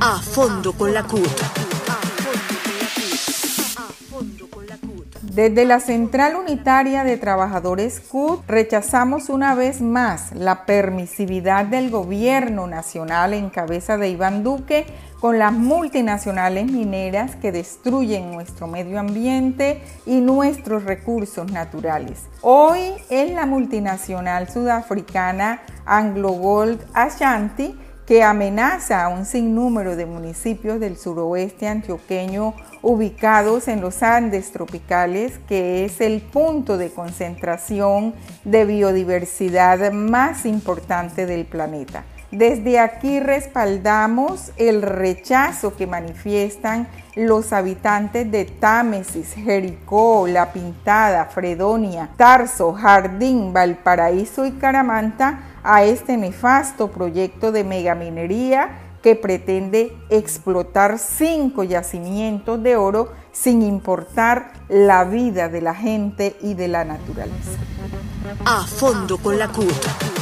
A fondo con la CUT. Desde la Central Unitaria de Trabajadores CUT rechazamos una vez más la permisividad del gobierno nacional en cabeza de Iván Duque con las multinacionales mineras que destruyen nuestro medio ambiente y nuestros recursos naturales. Hoy es la multinacional sudafricana AngloGold Ashanti que amenaza a un sinnúmero de municipios del suroeste antioqueño ubicados en los Andes tropicales, que es el punto de concentración de biodiversidad más importante del planeta. Desde aquí respaldamos el rechazo que manifiestan los habitantes de Támesis, Jericó, La Pintada, Fredonia, Tarso, Jardín, Valparaíso y Caramanta a este nefasto proyecto de megaminería que pretende explotar cinco yacimientos de oro sin importar la vida de la gente y de la naturaleza. A fondo con la CUT.